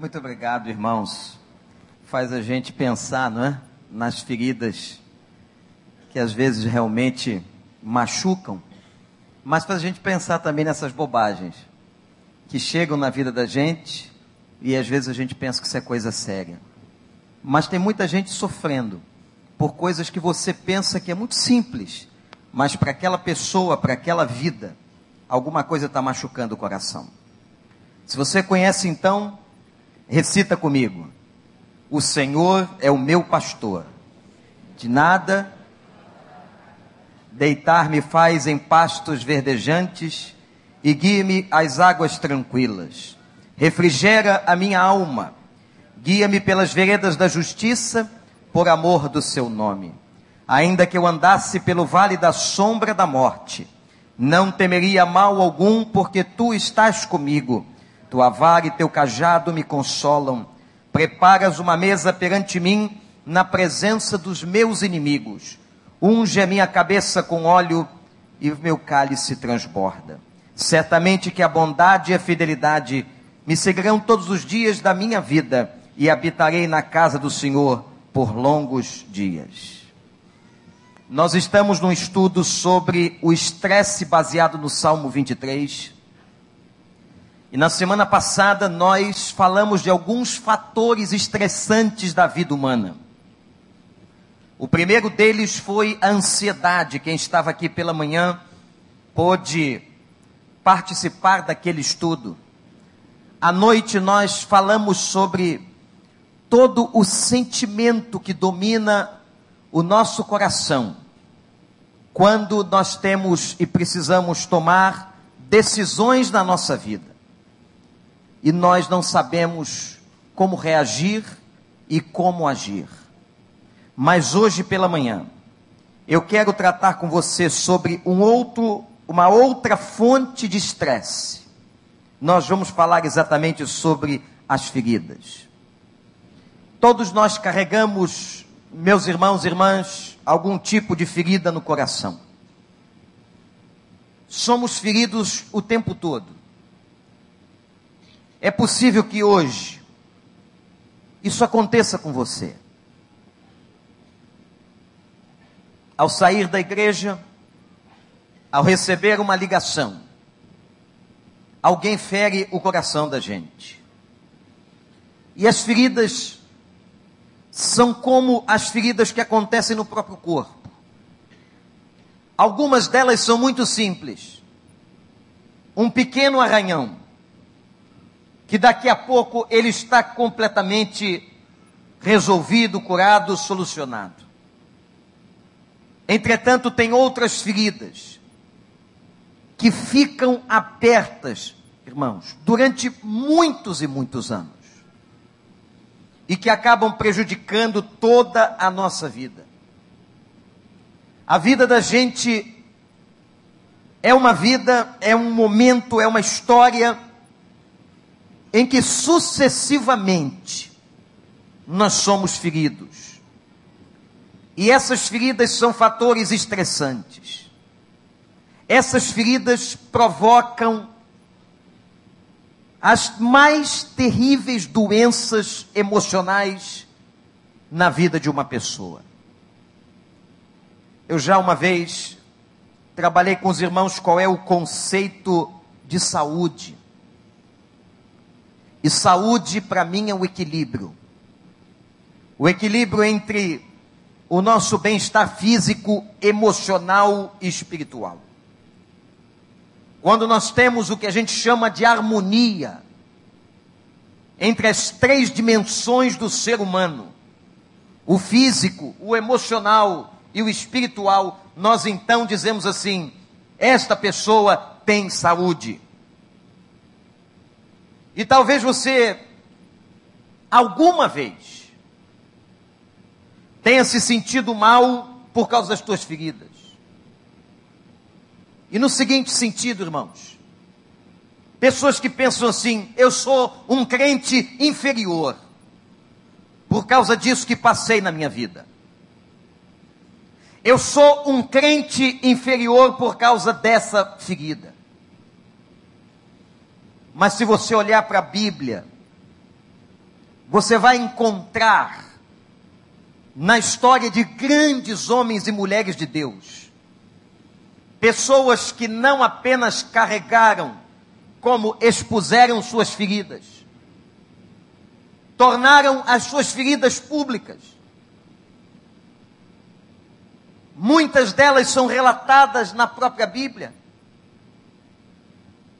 Muito obrigado, irmãos. Faz a gente pensar, não é? Nas feridas que às vezes realmente machucam, mas faz a gente pensar também nessas bobagens que chegam na vida da gente e às vezes a gente pensa que isso é coisa séria. Mas tem muita gente sofrendo por coisas que você pensa que é muito simples, mas para aquela pessoa, para aquela vida, alguma coisa está machucando o coração. Se você conhece então, recita comigo: O Senhor é o meu pastor, de nada deitar-me faz em pastos verdejantes e guia-me às águas tranquilas. Refrigera a minha alma, guia-me pelas veredas da justiça, por amor do seu nome. Ainda que eu andasse pelo vale da sombra da morte, não temeria mal algum, porque tu estás comigo tua vara e teu cajado me consolam. Preparas uma mesa perante mim na presença dos meus inimigos. Unge a minha cabeça com óleo e o meu cálice transborda. Certamente que a bondade e a fidelidade me seguirão todos os dias da minha vida e habitarei na casa do Senhor por longos dias. Nós estamos num estudo sobre o estresse baseado no Salmo 23. E na semana passada nós falamos de alguns fatores estressantes da vida humana. O primeiro deles foi a ansiedade. Quem estava aqui pela manhã pôde participar daquele estudo. À noite nós falamos sobre todo o sentimento que domina o nosso coração quando nós temos e precisamos tomar decisões na nossa vida e nós não sabemos como reagir e como agir. Mas hoje pela manhã, eu quero tratar com você sobre um outro, uma outra fonte de estresse. Nós vamos falar exatamente sobre as feridas. Todos nós carregamos, meus irmãos e irmãs, algum tipo de ferida no coração. Somos feridos o tempo todo. É possível que hoje isso aconteça com você. Ao sair da igreja, ao receber uma ligação, alguém fere o coração da gente. E as feridas são como as feridas que acontecem no próprio corpo. Algumas delas são muito simples. Um pequeno arranhão que daqui a pouco ele está completamente resolvido, curado, solucionado. Entretanto, tem outras feridas que ficam abertas, irmãos, durante muitos e muitos anos e que acabam prejudicando toda a nossa vida. A vida da gente é uma vida, é um momento, é uma história em que sucessivamente nós somos feridos. E essas feridas são fatores estressantes. Essas feridas provocam as mais terríveis doenças emocionais na vida de uma pessoa. Eu já uma vez trabalhei com os irmãos qual é o conceito de saúde. E saúde para mim é o equilíbrio. O equilíbrio entre o nosso bem-estar físico, emocional e espiritual. Quando nós temos o que a gente chama de harmonia entre as três dimensões do ser humano, o físico, o emocional e o espiritual, nós então dizemos assim: esta pessoa tem saúde. E talvez você, alguma vez, tenha se sentido mal por causa das tuas feridas. E no seguinte sentido, irmãos, pessoas que pensam assim: eu sou um crente inferior, por causa disso que passei na minha vida. Eu sou um crente inferior por causa dessa ferida. Mas se você olhar para a Bíblia, você vai encontrar na história de grandes homens e mulheres de Deus, pessoas que não apenas carregaram, como expuseram suas feridas, tornaram as suas feridas públicas. Muitas delas são relatadas na própria Bíblia.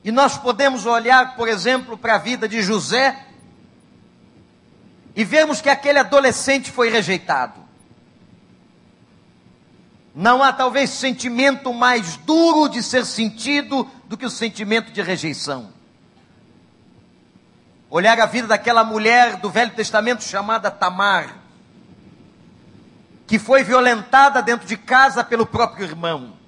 E nós podemos olhar, por exemplo, para a vida de José e vermos que aquele adolescente foi rejeitado. Não há talvez sentimento mais duro de ser sentido do que o sentimento de rejeição. Olhar a vida daquela mulher do Velho Testamento chamada Tamar, que foi violentada dentro de casa pelo próprio irmão.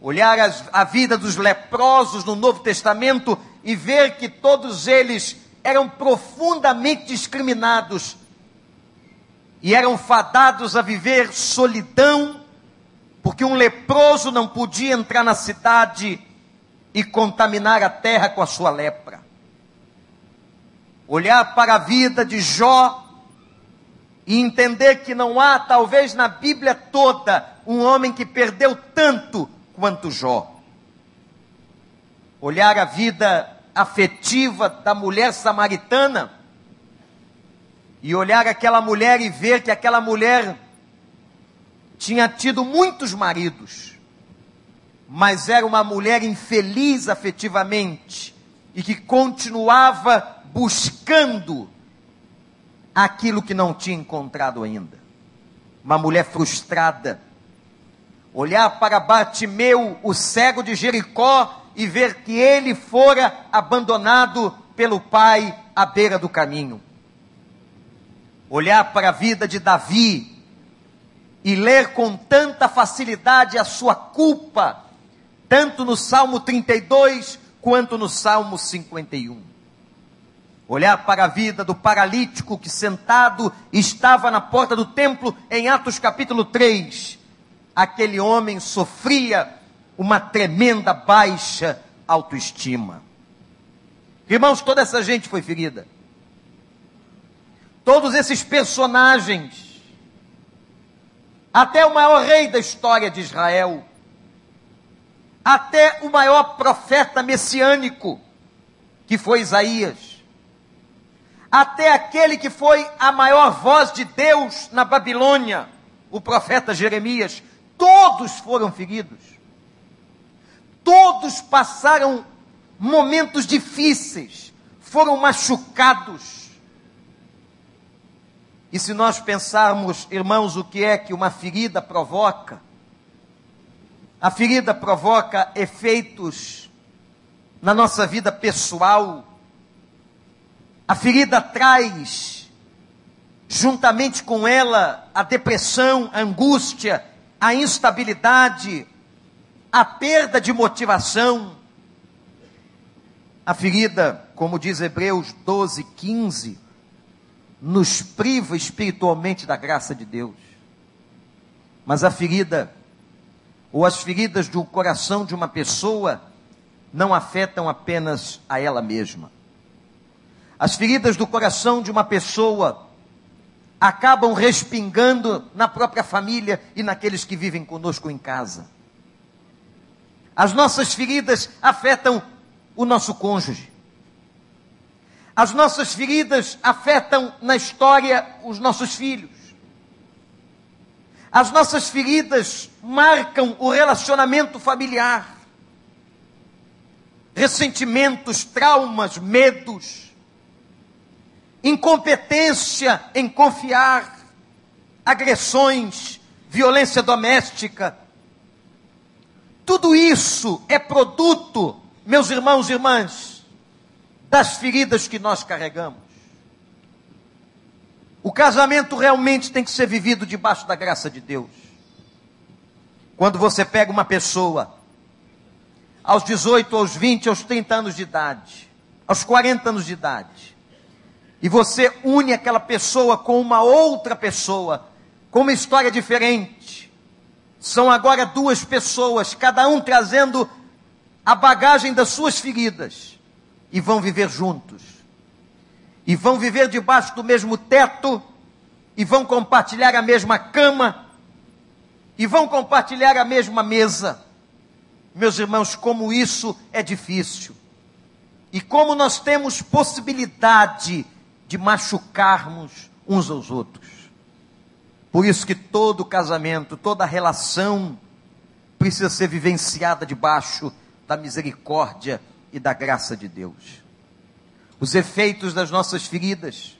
Olhar as, a vida dos leprosos no Novo Testamento e ver que todos eles eram profundamente discriminados e eram fadados a viver solidão, porque um leproso não podia entrar na cidade e contaminar a terra com a sua lepra. Olhar para a vida de Jó e entender que não há, talvez na Bíblia toda, um homem que perdeu tanto quanto Jó. Olhar a vida afetiva da mulher samaritana e olhar aquela mulher e ver que aquela mulher tinha tido muitos maridos, mas era uma mulher infeliz afetivamente e que continuava buscando aquilo que não tinha encontrado ainda. Uma mulher frustrada. Olhar para Bartimeu, o cego de Jericó, e ver que ele fora abandonado pelo pai à beira do caminho olhar para a vida de Davi e ler com tanta facilidade a sua culpa, tanto no Salmo 32 quanto no Salmo 51. Olhar para a vida do paralítico que sentado estava na porta do templo em Atos capítulo 3. Aquele homem sofria uma tremenda baixa autoestima. Irmãos, toda essa gente foi ferida. Todos esses personagens, até o maior rei da história de Israel, até o maior profeta messiânico, que foi Isaías, até aquele que foi a maior voz de Deus na Babilônia, o profeta Jeremias, todos foram feridos. Todos passaram momentos difíceis, foram machucados, e se nós pensarmos, irmãos, o que é que uma ferida provoca, a ferida provoca efeitos na nossa vida pessoal, a ferida traz, juntamente com ela, a depressão, a angústia, a instabilidade, a perda de motivação. A ferida, como diz Hebreus 12, 15, nos priva espiritualmente da graça de Deus. Mas a ferida, ou as feridas do coração de uma pessoa, não afetam apenas a ela mesma. As feridas do coração de uma pessoa acabam respingando na própria família e naqueles que vivem conosco em casa. As nossas feridas afetam o nosso cônjuge. As nossas feridas afetam na história os nossos filhos. As nossas feridas marcam o relacionamento familiar. Ressentimentos, traumas, medos, incompetência em confiar, agressões, violência doméstica. Tudo isso é produto, meus irmãos e irmãs, das feridas que nós carregamos. O casamento realmente tem que ser vivido debaixo da graça de Deus. Quando você pega uma pessoa, aos 18, aos 20, aos 30 anos de idade, aos 40 anos de idade, e você une aquela pessoa com uma outra pessoa, com uma história diferente, são agora duas pessoas, cada um trazendo a bagagem das suas feridas e vão viver juntos. e vão viver debaixo do mesmo teto, e vão compartilhar a mesma cama, e vão compartilhar a mesma mesa. Meus irmãos, como isso é difícil. E como nós temos possibilidade de machucarmos uns aos outros. Por isso que todo casamento, toda relação precisa ser vivenciada debaixo da misericórdia e da graça de Deus. Os efeitos das nossas feridas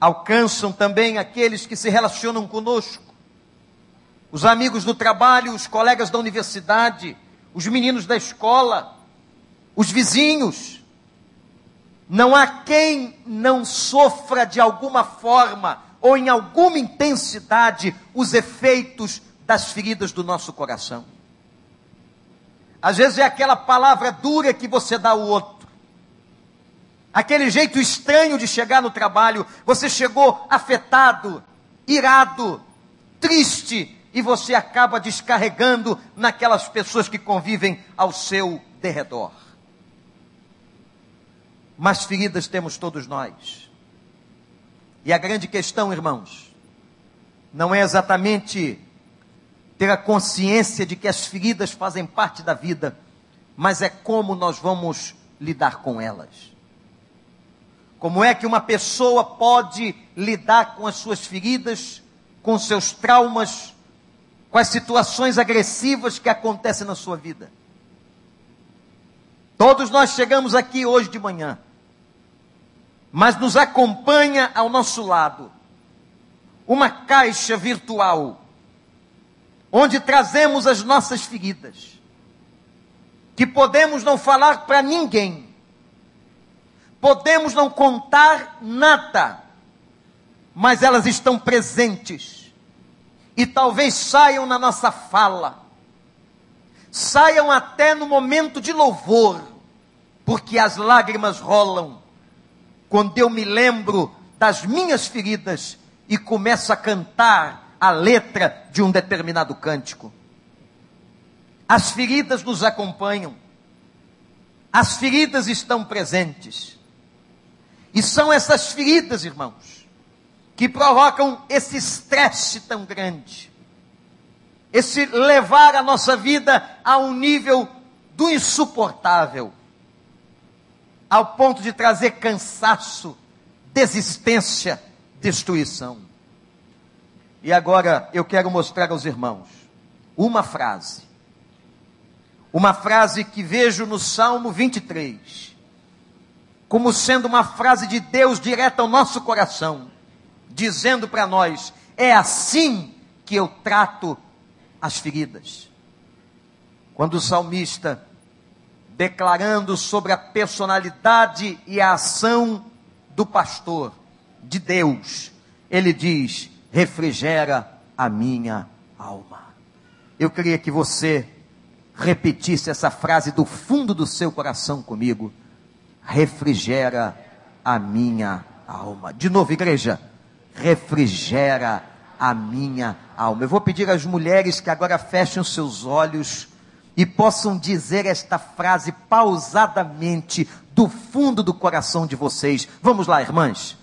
alcançam também aqueles que se relacionam conosco. Os amigos do trabalho, os colegas da universidade, os meninos da escola, os vizinhos. Não há quem não sofra de alguma forma ou em alguma intensidade os efeitos das feridas do nosso coração. Às vezes é aquela palavra dura que você dá ao outro. Aquele jeito estranho de chegar no trabalho, você chegou afetado, irado, triste, e você acaba descarregando naquelas pessoas que convivem ao seu derredor. Mas feridas temos todos nós. E a grande questão, irmãos, não é exatamente ter a consciência de que as feridas fazem parte da vida, mas é como nós vamos lidar com elas. Como é que uma pessoa pode lidar com as suas feridas, com seus traumas, com as situações agressivas que acontecem na sua vida? Todos nós chegamos aqui hoje de manhã. Mas nos acompanha ao nosso lado uma caixa virtual, onde trazemos as nossas feridas, que podemos não falar para ninguém, podemos não contar nada, mas elas estão presentes e talvez saiam na nossa fala, saiam até no momento de louvor, porque as lágrimas rolam quando eu me lembro das minhas feridas e começo a cantar a letra de um determinado cântico. As feridas nos acompanham, as feridas estão presentes. E são essas feridas, irmãos, que provocam esse estresse tão grande, esse levar a nossa vida a um nível do insuportável ao ponto de trazer cansaço, desistência, destruição. E agora eu quero mostrar aos irmãos uma frase. Uma frase que vejo no Salmo 23, como sendo uma frase de Deus direta ao nosso coração, dizendo para nós: é assim que eu trato as feridas. Quando o salmista declarando sobre a personalidade e a ação do pastor, de Deus. Ele diz: refrigera a minha alma. Eu queria que você repetisse essa frase do fundo do seu coração comigo. Refrigera a minha alma. De novo, igreja. Refrigera a minha alma. Eu vou pedir às mulheres que agora fechem os seus olhos e possam dizer esta frase pausadamente do fundo do coração de vocês. Vamos lá, irmãs.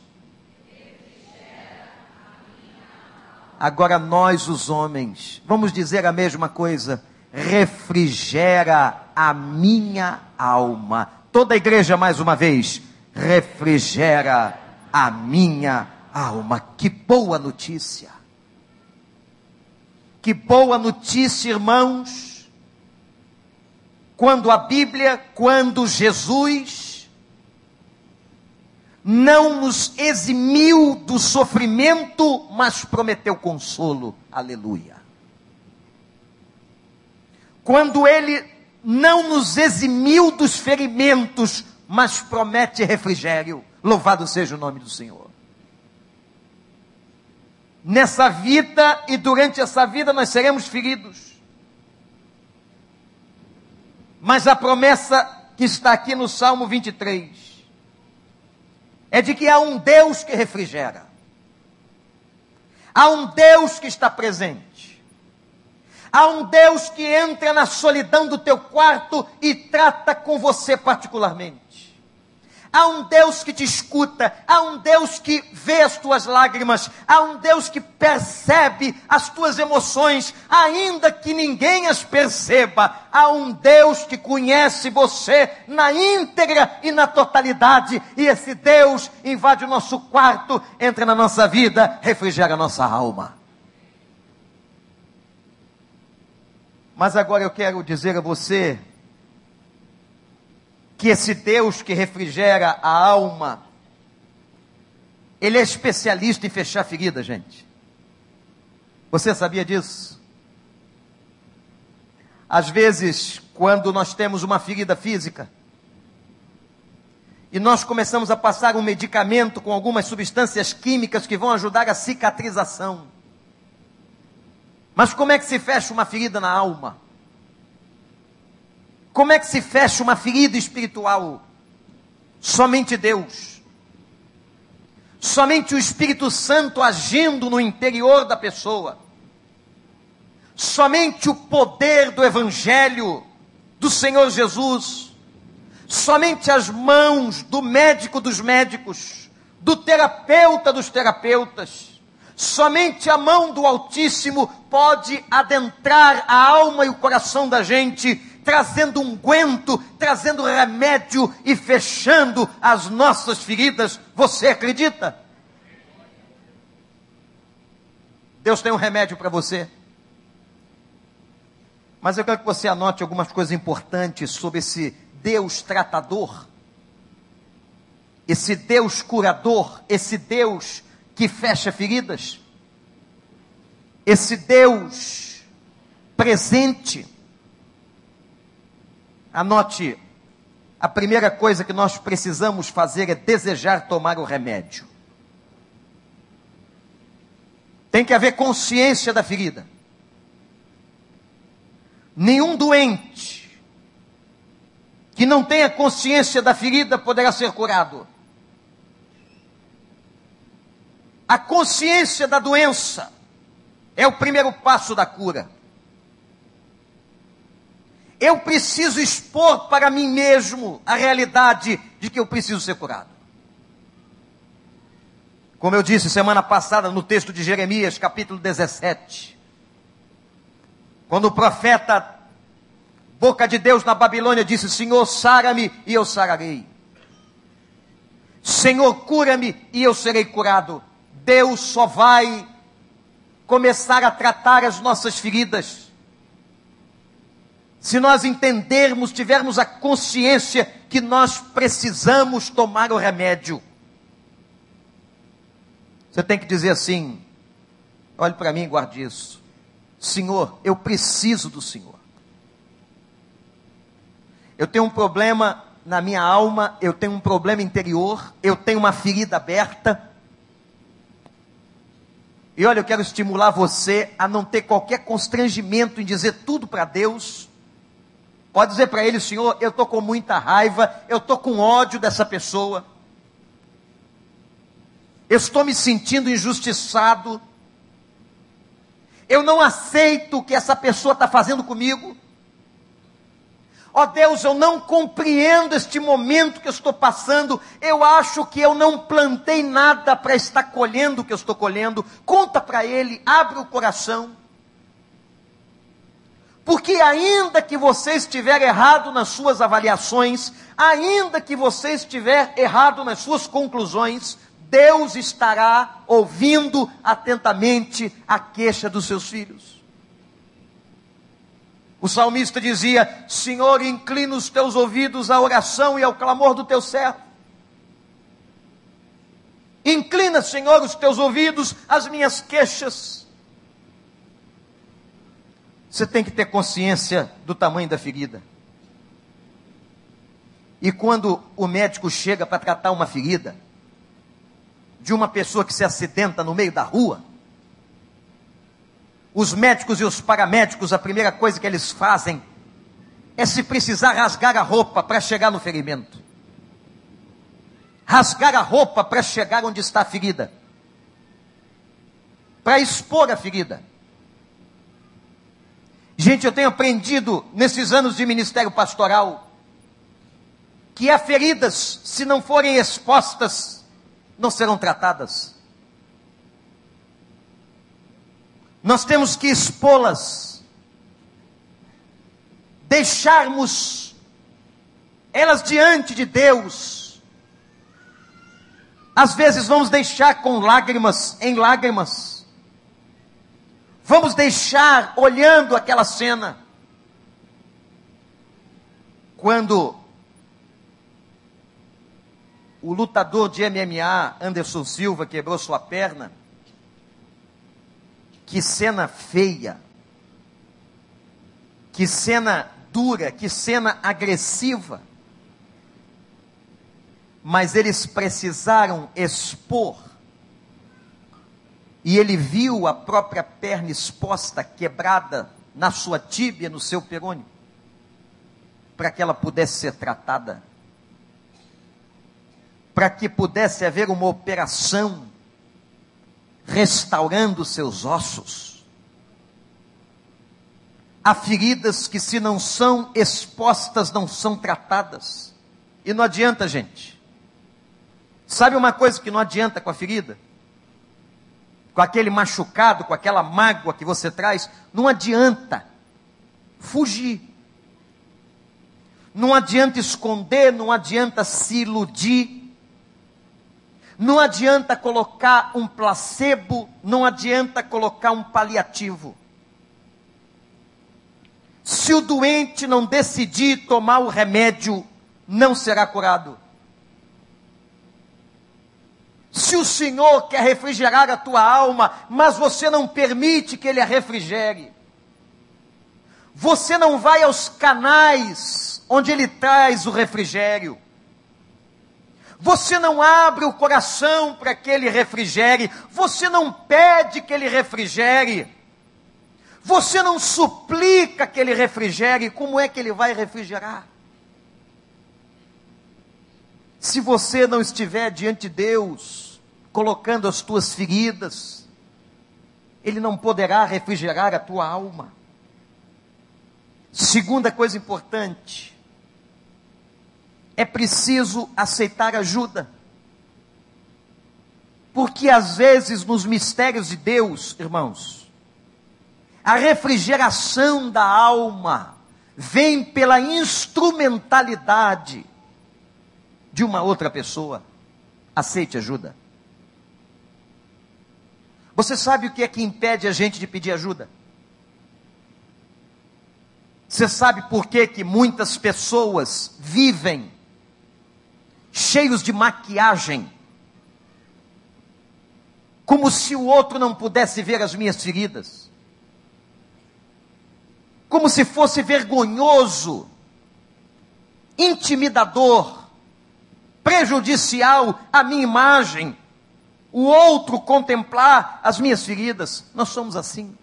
Agora nós, os homens, vamos dizer a mesma coisa. Refrigera a minha alma. Toda a igreja, mais uma vez, refrigera a minha alma. Que boa notícia! Que boa notícia, irmãos quando a Bíblia, quando Jesus não nos eximiu do sofrimento, mas prometeu consolo. Aleluia. Quando ele não nos eximiu dos ferimentos, mas promete refrigério. Louvado seja o nome do Senhor. Nessa vida e durante essa vida nós seremos feridos. Mas a promessa que está aqui no Salmo 23 é de que há um Deus que refrigera. Há um Deus que está presente. Há um Deus que entra na solidão do teu quarto e trata com você particularmente. Há um Deus que te escuta, há um Deus que vê as tuas lágrimas, há um Deus que percebe as tuas emoções, ainda que ninguém as perceba. Há um Deus que conhece você na íntegra e na totalidade, e esse Deus invade o nosso quarto, entra na nossa vida, refrigera a nossa alma. Mas agora eu quero dizer a você que esse Deus que refrigera a alma, ele é especialista em fechar ferida, gente. Você sabia disso? Às vezes, quando nós temos uma ferida física, e nós começamos a passar um medicamento com algumas substâncias químicas que vão ajudar a cicatrização. Mas como é que se fecha uma ferida na alma? Como é que se fecha uma ferida espiritual? Somente Deus. Somente o Espírito Santo agindo no interior da pessoa. Somente o poder do Evangelho do Senhor Jesus. Somente as mãos do médico dos médicos, do terapeuta dos terapeutas. Somente a mão do Altíssimo pode adentrar a alma e o coração da gente trazendo um guento, trazendo remédio e fechando as nossas feridas. Você acredita? Deus tem um remédio para você. Mas eu quero que você anote algumas coisas importantes sobre esse Deus tratador, esse Deus curador, esse Deus que fecha feridas, esse Deus presente. Anote, a primeira coisa que nós precisamos fazer é desejar tomar o remédio. Tem que haver consciência da ferida. Nenhum doente que não tenha consciência da ferida poderá ser curado. A consciência da doença é o primeiro passo da cura eu preciso expor para mim mesmo a realidade de que eu preciso ser curado. Como eu disse semana passada no texto de Jeremias, capítulo 17, quando o profeta, boca de Deus na Babilônia, disse: Senhor, sara-me e eu sararei. Senhor, cura-me e eu serei curado. Deus só vai começar a tratar as nossas feridas se nós entendermos, tivermos a consciência que nós precisamos tomar o remédio. Você tem que dizer assim: olhe para mim e guarde isso. Senhor, eu preciso do Senhor. Eu tenho um problema na minha alma, eu tenho um problema interior, eu tenho uma ferida aberta. E olha, eu quero estimular você a não ter qualquer constrangimento em dizer tudo para Deus Pode dizer para ele, Senhor, eu estou com muita raiva, eu estou com ódio dessa pessoa, eu estou me sentindo injustiçado, eu não aceito o que essa pessoa está fazendo comigo. Ó oh Deus, eu não compreendo este momento que eu estou passando. Eu acho que eu não plantei nada para estar colhendo o que eu estou colhendo. Conta para Ele, abre o coração. Porque ainda que você estiver errado nas suas avaliações, ainda que você estiver errado nas suas conclusões, Deus estará ouvindo atentamente a queixa dos seus filhos. O salmista dizia: Senhor, inclina os teus ouvidos à oração e ao clamor do teu servo. Inclina, Senhor, os teus ouvidos às minhas queixas. Você tem que ter consciência do tamanho da ferida. E quando o médico chega para tratar uma ferida de uma pessoa que se acidenta no meio da rua, os médicos e os paramédicos, a primeira coisa que eles fazem é se precisar rasgar a roupa para chegar no ferimento. Rasgar a roupa para chegar onde está a ferida. Para expor a ferida. Gente, eu tenho aprendido nesses anos de ministério pastoral que há feridas, se não forem expostas, não serão tratadas. Nós temos que expô-las, deixarmos elas diante de Deus. Às vezes vamos deixar com lágrimas, em lágrimas. Vamos deixar olhando aquela cena. Quando o lutador de MMA, Anderson Silva, quebrou sua perna, que cena feia. Que cena dura, que cena agressiva. Mas eles precisaram expor. E ele viu a própria perna exposta, quebrada na sua tíbia, no seu perônio, para que ela pudesse ser tratada. Para que pudesse haver uma operação restaurando seus ossos. Há feridas que, se não são expostas, não são tratadas. E não adianta, gente. Sabe uma coisa que não adianta com a ferida? Com aquele machucado, com aquela mágoa que você traz, não adianta fugir. Não adianta esconder, não adianta se iludir não adianta colocar um placebo, não adianta colocar um paliativo. Se o doente não decidir tomar o remédio, não será curado. Se o Senhor quer refrigerar a tua alma, mas você não permite que Ele a refrigere, você não vai aos canais onde Ele traz o refrigério, você não abre o coração para que ele refrigere, você não pede que ele refrigere, você não suplica que ele refrigere, como é que ele vai refrigerar? Se você não estiver diante de Deus, colocando as tuas feridas, ele não poderá refrigerar a tua alma. Segunda coisa importante, é preciso aceitar ajuda. Porque às vezes nos mistérios de Deus, irmãos, a refrigeração da alma vem pela instrumentalidade de uma outra pessoa. Aceite ajuda. Você sabe o que é que impede a gente de pedir ajuda? Você sabe por que, que muitas pessoas vivem cheios de maquiagem, como se o outro não pudesse ver as minhas feridas, como se fosse vergonhoso, intimidador, prejudicial à minha imagem, o outro contemplar as minhas feridas. Nós somos assim.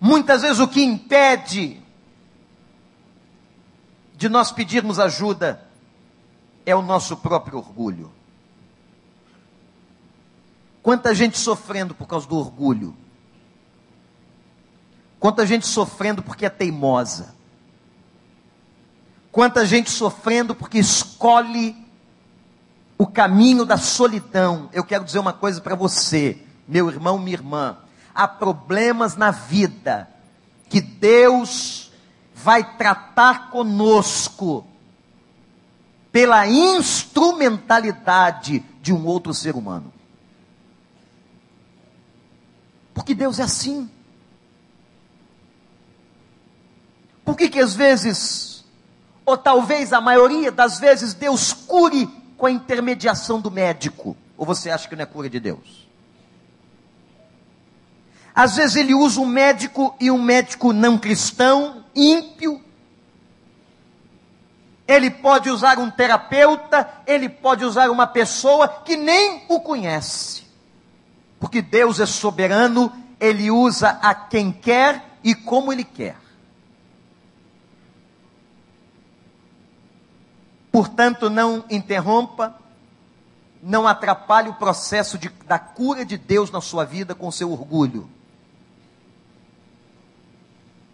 Muitas vezes o que impede de nós pedirmos ajuda é o nosso próprio orgulho. Quanta gente sofrendo por causa do orgulho. Quanta gente sofrendo porque é teimosa. Quanta gente sofrendo porque escolhe o caminho da solidão. Eu quero dizer uma coisa para você, meu irmão, minha irmã. Há problemas na vida que Deus vai tratar conosco pela instrumentalidade de um outro ser humano. Porque Deus é assim. Por que que às vezes, ou talvez a maioria das vezes, Deus cure com a intermediação do médico? Ou você acha que não é cura de Deus? Às vezes ele usa um médico e um médico não cristão, ímpio. Ele pode usar um terapeuta, ele pode usar uma pessoa que nem o conhece. Porque Deus é soberano, ele usa a quem quer e como ele quer. Portanto, não interrompa, não atrapalhe o processo de, da cura de Deus na sua vida com seu orgulho.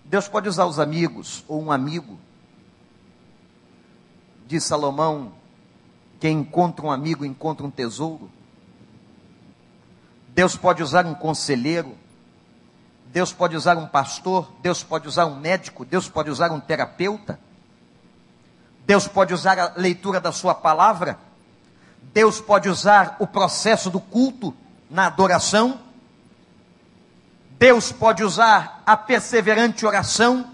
Deus pode usar os amigos ou um amigo diz Salomão, quem encontra um amigo encontra um tesouro. Deus pode usar um conselheiro, Deus pode usar um pastor, Deus pode usar um médico, Deus pode usar um terapeuta, Deus pode usar a leitura da Sua palavra, Deus pode usar o processo do culto na adoração, Deus pode usar a perseverante oração,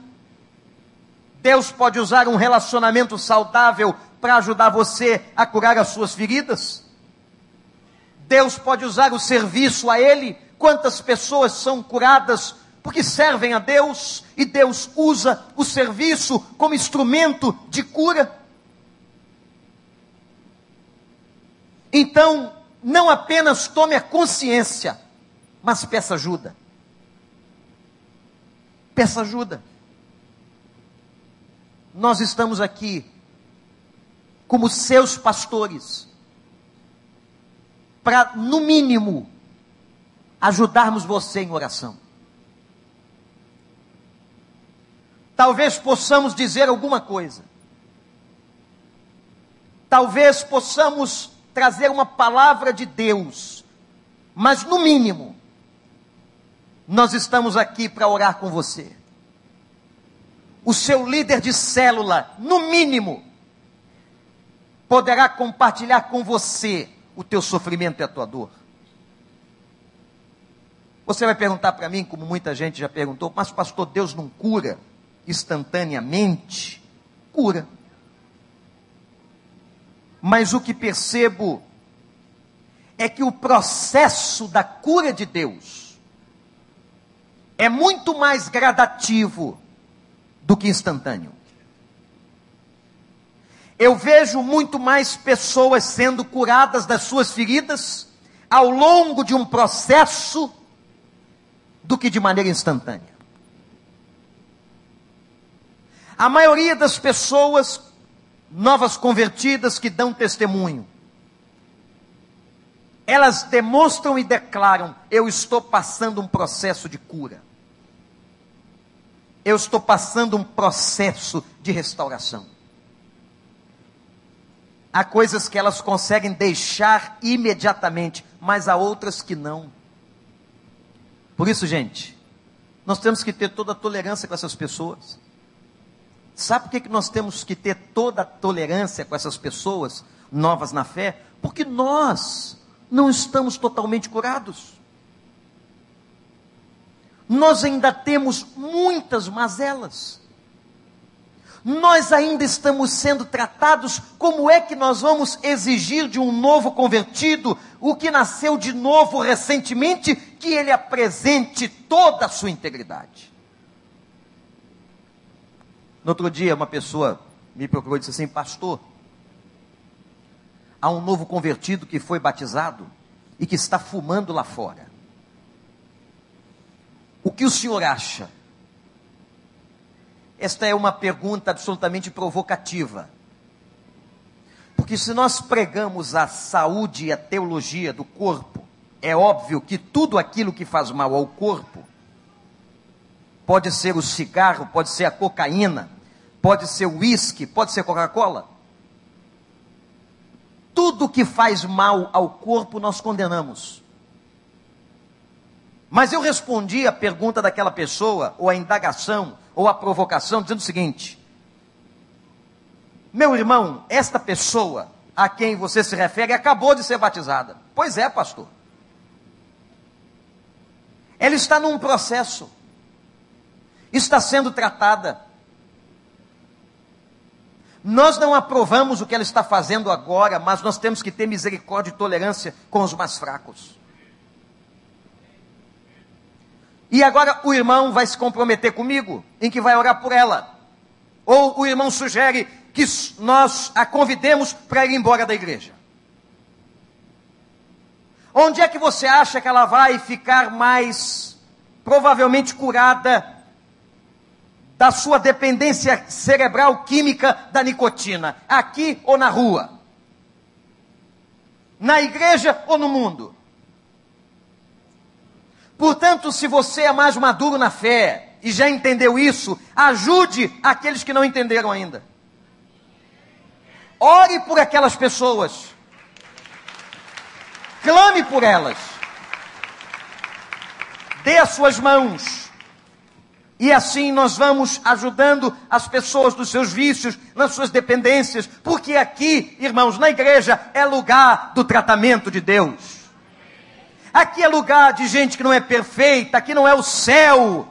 Deus pode usar um relacionamento saudável para ajudar você a curar as suas feridas. Deus pode usar o serviço a Ele. Quantas pessoas são curadas porque servem a Deus e Deus usa o serviço como instrumento de cura? Então, não apenas tome a consciência, mas peça ajuda. Peça ajuda. Nós estamos aqui como seus pastores, para, no mínimo, ajudarmos você em oração. Talvez possamos dizer alguma coisa. Talvez possamos trazer uma palavra de Deus. Mas, no mínimo, nós estamos aqui para orar com você. O seu líder de célula, no mínimo, poderá compartilhar com você o teu sofrimento e a tua dor. Você vai perguntar para mim, como muita gente já perguntou, mas pastor, Deus não cura instantaneamente? Cura. Mas o que percebo é que o processo da cura de Deus é muito mais gradativo do que instantâneo eu vejo muito mais pessoas sendo curadas das suas feridas ao longo de um processo do que de maneira instantânea. A maioria das pessoas novas convertidas que dão testemunho, elas demonstram e declaram: eu estou passando um processo de cura. Eu estou passando um processo de restauração. Há coisas que elas conseguem deixar imediatamente, mas há outras que não. Por isso, gente, nós temos que ter toda a tolerância com essas pessoas. Sabe por que, que nós temos que ter toda a tolerância com essas pessoas novas na fé? Porque nós não estamos totalmente curados. Nós ainda temos muitas mazelas nós ainda estamos sendo tratados, como é que nós vamos exigir de um novo convertido, o que nasceu de novo recentemente, que ele apresente toda a sua integridade? No outro dia, uma pessoa me procurou e disse assim: Pastor, há um novo convertido que foi batizado e que está fumando lá fora. O que o senhor acha? Esta é uma pergunta absolutamente provocativa. Porque se nós pregamos a saúde e a teologia do corpo, é óbvio que tudo aquilo que faz mal ao corpo, pode ser o cigarro, pode ser a cocaína, pode ser uísque, pode ser Coca-Cola. Tudo que faz mal ao corpo nós condenamos. Mas eu respondi a pergunta daquela pessoa, ou a indagação, ou a provocação, dizendo o seguinte: Meu irmão, esta pessoa a quem você se refere acabou de ser batizada. Pois é, pastor. Ela está num processo, está sendo tratada. Nós não aprovamos o que ela está fazendo agora, mas nós temos que ter misericórdia e tolerância com os mais fracos. E agora o irmão vai se comprometer comigo em que vai orar por ela. Ou o irmão sugere que nós a convidemos para ir embora da igreja. Onde é que você acha que ela vai ficar mais provavelmente curada da sua dependência cerebral química da nicotina? Aqui ou na rua? Na igreja ou no mundo? Portanto, se você é mais maduro na fé e já entendeu isso, ajude aqueles que não entenderam ainda. Ore por aquelas pessoas. Clame por elas. Dê as suas mãos. E assim nós vamos ajudando as pessoas dos seus vícios, nas suas dependências, porque aqui, irmãos, na igreja é lugar do tratamento de Deus. Aqui é lugar de gente que não é perfeita, aqui não é o céu.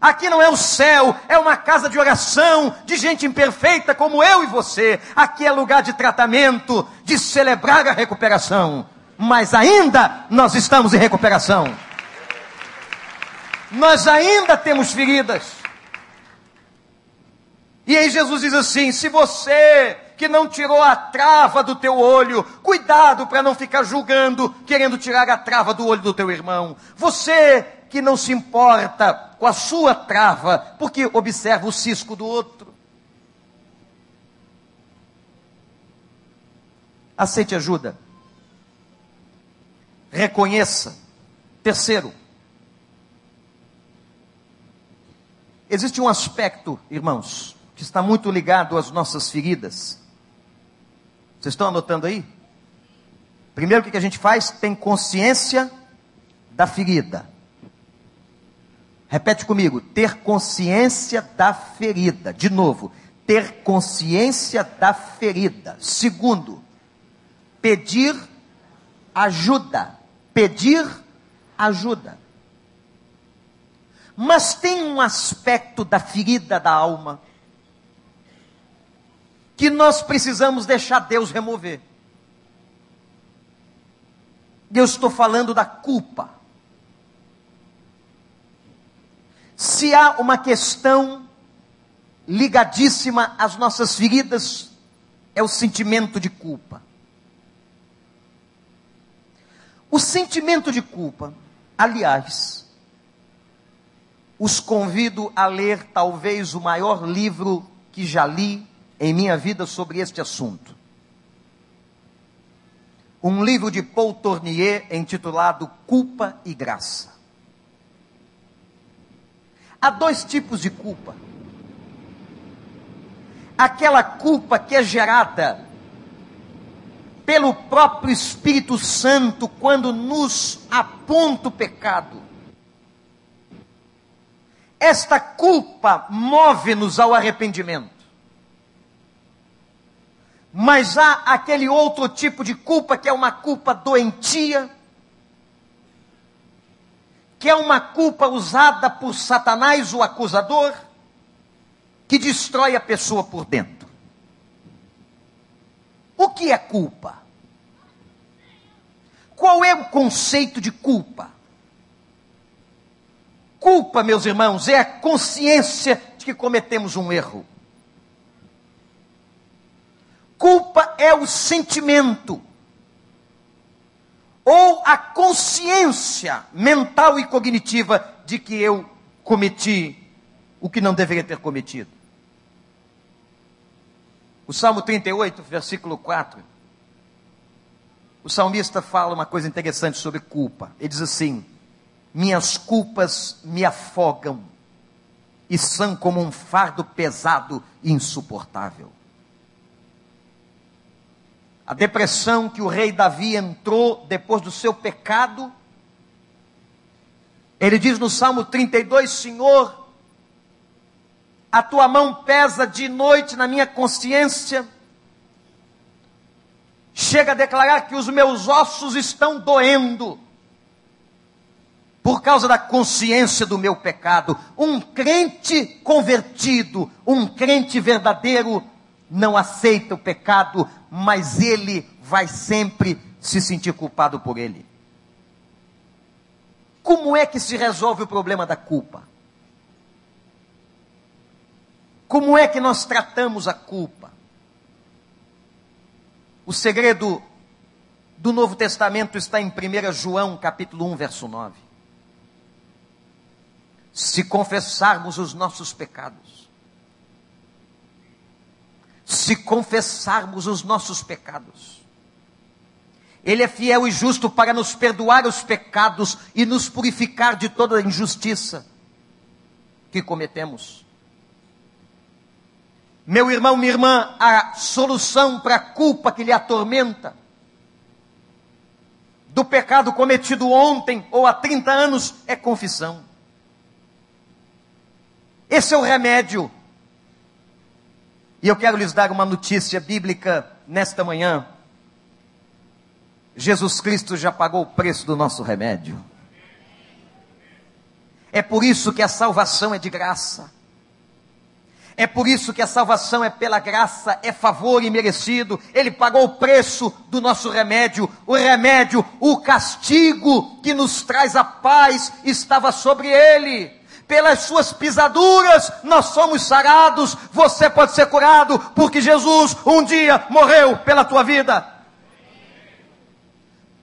Aqui não é o céu, é uma casa de oração de gente imperfeita como eu e você. Aqui é lugar de tratamento, de celebrar a recuperação. Mas ainda nós estamos em recuperação. Nós ainda temos feridas. E aí Jesus diz assim: se você que não tirou a trava do teu olho, cuidado para não ficar julgando, querendo tirar a trava do olho do teu irmão. Você que não se importa com a sua trava, porque observa o cisco do outro. Aceite ajuda. Reconheça. Terceiro, existe um aspecto, irmãos, que está muito ligado às nossas feridas. Vocês estão anotando aí? Primeiro, o que a gente faz? Tem consciência da ferida. Repete comigo: ter consciência da ferida. De novo, ter consciência da ferida. Segundo, pedir ajuda. Pedir ajuda. Mas tem um aspecto da ferida da alma que nós precisamos deixar Deus remover. Eu estou falando da culpa. Se há uma questão ligadíssima às nossas feridas, é o sentimento de culpa. O sentimento de culpa, aliás, os convido a ler talvez o maior livro que já li em minha vida sobre este assunto. Um livro de Paul Tournier intitulado Culpa e Graça. Há dois tipos de culpa. Aquela culpa que é gerada pelo próprio Espírito Santo quando nos aponta o pecado. Esta culpa move-nos ao arrependimento. Mas há aquele outro tipo de culpa que é uma culpa doentia, que é uma culpa usada por Satanás, o acusador, que destrói a pessoa por dentro. O que é culpa? Qual é o conceito de culpa? Culpa, meus irmãos, é a consciência de que cometemos um erro. Culpa é o sentimento ou a consciência mental e cognitiva de que eu cometi o que não deveria ter cometido. O Salmo 38, versículo 4. O salmista fala uma coisa interessante sobre culpa. Ele diz assim: Minhas culpas me afogam e são como um fardo pesado e insuportável a depressão que o rei Davi entrou depois do seu pecado. Ele diz no Salmo 32: Senhor, a tua mão pesa de noite na minha consciência. Chega a declarar que os meus ossos estão doendo por causa da consciência do meu pecado. Um crente convertido, um crente verdadeiro, não aceita o pecado, mas ele vai sempre se sentir culpado por ele. Como é que se resolve o problema da culpa? Como é que nós tratamos a culpa? O segredo do Novo Testamento está em 1 João, capítulo 1, verso 9. Se confessarmos os nossos pecados, se confessarmos os nossos pecados. Ele é fiel e justo para nos perdoar os pecados e nos purificar de toda a injustiça que cometemos. Meu irmão, minha irmã, a solução para a culpa que lhe atormenta, do pecado cometido ontem ou há 30 anos, é confissão. Esse é o remédio. E eu quero lhes dar uma notícia bíblica nesta manhã. Jesus Cristo já pagou o preço do nosso remédio. É por isso que a salvação é de graça. É por isso que a salvação é pela graça, é favor imerecido. Ele pagou o preço do nosso remédio. O remédio, o castigo que nos traz a paz estava sobre ele. Pelas suas pisaduras nós somos sarados. Você pode ser curado porque Jesus um dia morreu pela tua vida.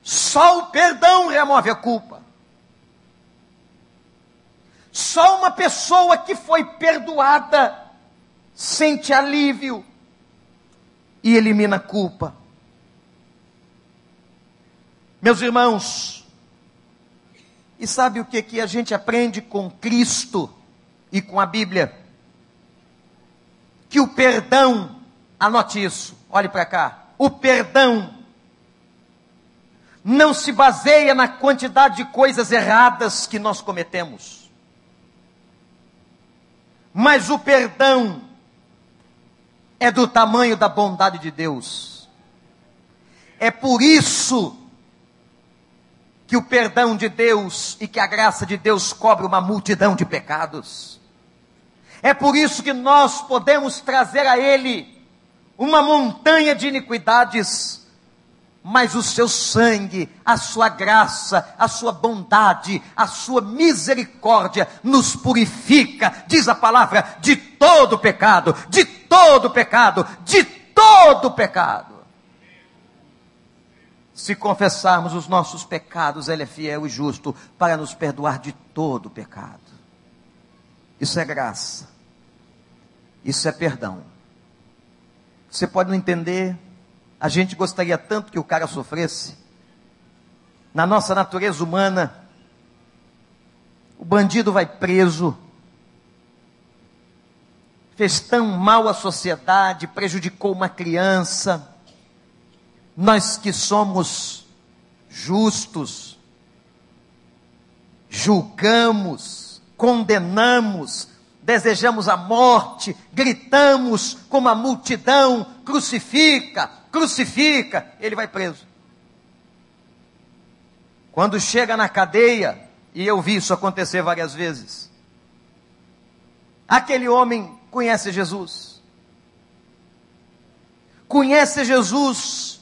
Só o perdão remove a culpa. Só uma pessoa que foi perdoada sente alívio e elimina a culpa. Meus irmãos, e sabe o que que a gente aprende com Cristo e com a Bíblia? Que o perdão, anote isso, olhe para cá. O perdão não se baseia na quantidade de coisas erradas que nós cometemos. Mas o perdão é do tamanho da bondade de Deus. É por isso que o perdão de Deus e que a graça de Deus cobre uma multidão de pecados. É por isso que nós podemos trazer a Ele uma montanha de iniquidades mas o seu sangue, a sua graça, a sua bondade, a sua misericórdia nos purifica, diz a palavra, de todo pecado, de todo pecado, de todo pecado. Se confessarmos os nossos pecados, Ele é fiel e justo para nos perdoar de todo pecado. Isso é graça. Isso é perdão. Você pode não entender, a gente gostaria tanto que o cara sofresse. Na nossa natureza humana, o bandido vai preso, fez tão mal à sociedade, prejudicou uma criança. Nós que somos justos, julgamos, condenamos, desejamos a morte, gritamos como a multidão, crucifica, crucifica, ele vai preso. Quando chega na cadeia, e eu vi isso acontecer várias vezes, aquele homem conhece Jesus. Conhece Jesus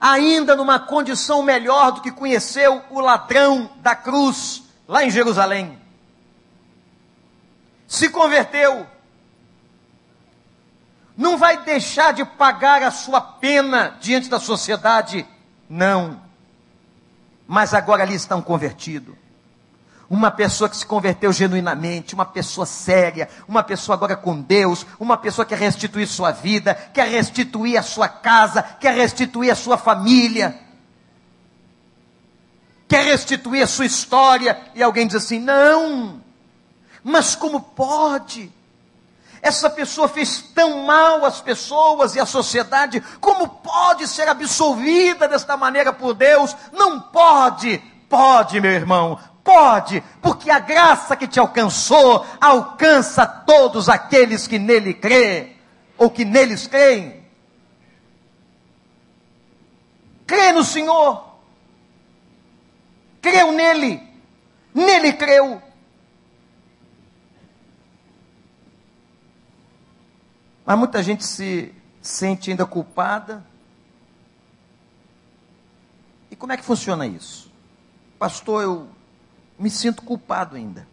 ainda numa condição melhor do que conheceu o ladrão da cruz lá em Jerusalém. Se converteu, não vai deixar de pagar a sua pena diante da sociedade, não. Mas agora ali está um convertido. Uma pessoa que se converteu genuinamente, uma pessoa séria, uma pessoa agora com Deus, uma pessoa que quer restituir sua vida, quer restituir a sua casa, quer restituir a sua família, quer restituir a sua história, e alguém diz assim: não, mas como pode? Essa pessoa fez tão mal às pessoas e à sociedade, como pode ser absolvida desta maneira por Deus? Não pode, pode, meu irmão, pode, porque a graça que te alcançou alcança todos aqueles que nele crê, ou que neles creem. Crê no Senhor, creu nele, nele creu. Mas muita gente se sente ainda culpada. E como é que funciona isso? Pastor, eu me sinto culpado ainda.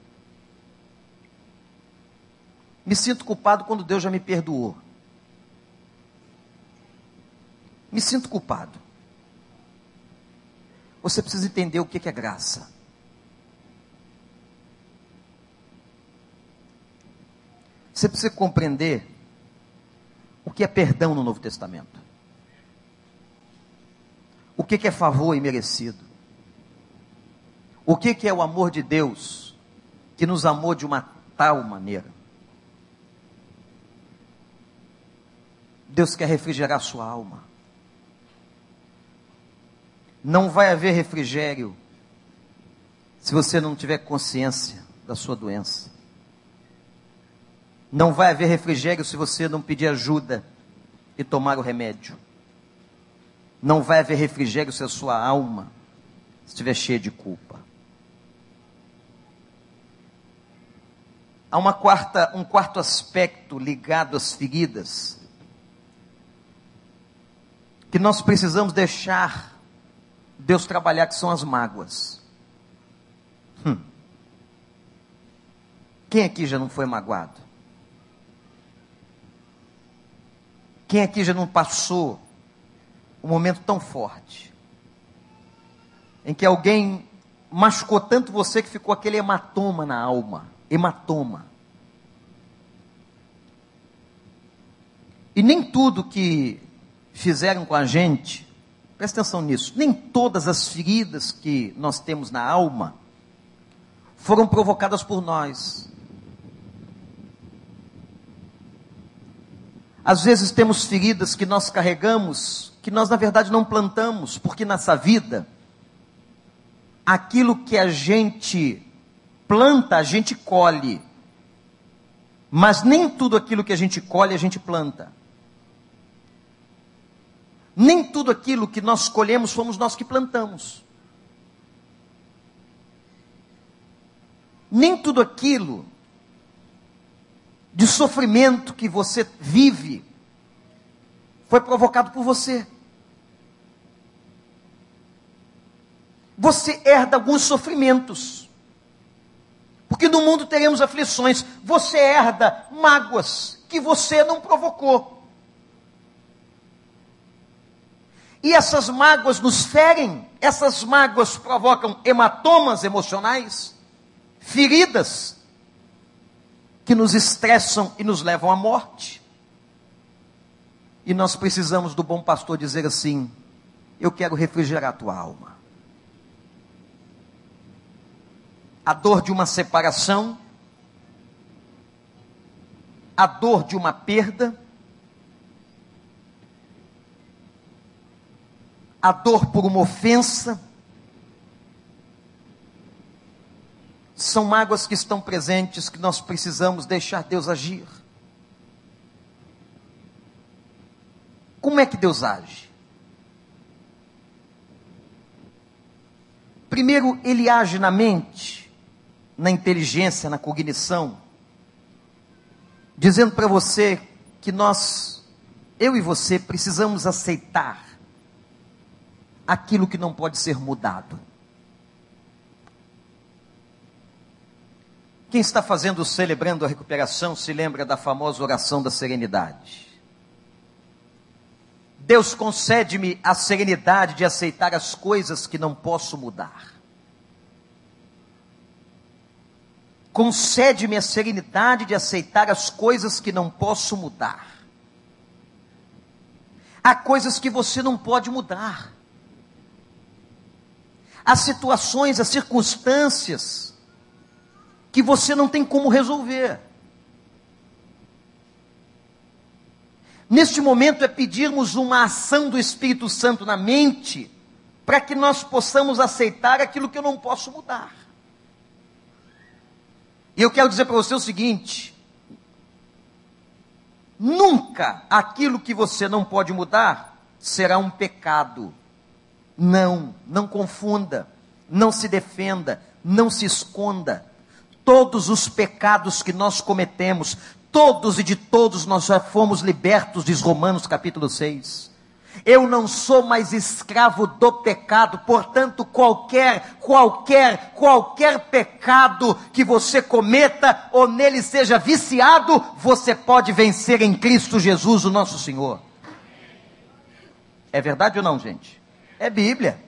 Me sinto culpado quando Deus já me perdoou. Me sinto culpado. Você precisa entender o que é graça. Você precisa compreender o que é perdão no Novo Testamento? O que é favor imerecido? O que é o amor de Deus que nos amou de uma tal maneira? Deus quer refrigerar sua alma. Não vai haver refrigério se você não tiver consciência da sua doença. Não vai haver refrigério se você não pedir ajuda e tomar o remédio. Não vai haver refrigério se a sua alma estiver cheia de culpa. Há uma quarta, um quarto aspecto ligado às feridas que nós precisamos deixar Deus trabalhar, que são as mágoas. Hum. Quem aqui já não foi magoado? Quem aqui já não passou um momento tão forte? Em que alguém machucou tanto você que ficou aquele hematoma na alma. Hematoma. E nem tudo que fizeram com a gente, presta atenção nisso, nem todas as feridas que nós temos na alma foram provocadas por nós. Às vezes temos feridas que nós carregamos, que nós na verdade não plantamos, porque nessa vida, aquilo que a gente planta, a gente colhe. Mas nem tudo aquilo que a gente colhe, a gente planta. Nem tudo aquilo que nós colhemos fomos nós que plantamos. Nem tudo aquilo de sofrimento que você vive foi provocado por você. Você herda alguns sofrimentos. Porque no mundo teremos aflições. Você herda mágoas que você não provocou. E essas mágoas nos ferem, essas mágoas provocam hematomas emocionais, feridas que nos estressam e nos levam à morte. E nós precisamos do bom pastor dizer assim: Eu quero refrigerar a tua alma. A dor de uma separação, a dor de uma perda, a dor por uma ofensa, São mágoas que estão presentes que nós precisamos deixar Deus agir. Como é que Deus age? Primeiro, ele age na mente, na inteligência, na cognição, dizendo para você que nós, eu e você, precisamos aceitar aquilo que não pode ser mudado. Quem está fazendo, celebrando a recuperação, se lembra da famosa oração da serenidade. Deus concede-me a serenidade de aceitar as coisas que não posso mudar. Concede-me a serenidade de aceitar as coisas que não posso mudar. Há coisas que você não pode mudar. Há situações, há circunstâncias que você não tem como resolver. Neste momento é pedirmos uma ação do Espírito Santo na mente, para que nós possamos aceitar aquilo que eu não posso mudar. E eu quero dizer para você o seguinte: nunca aquilo que você não pode mudar será um pecado. Não, não confunda, não se defenda, não se esconda todos os pecados que nós cometemos, todos e de todos nós já fomos libertos, diz Romanos capítulo 6. Eu não sou mais escravo do pecado, portanto, qualquer, qualquer, qualquer pecado que você cometa ou nele seja viciado, você pode vencer em Cristo Jesus, o nosso Senhor. É verdade ou não, gente? É Bíblia.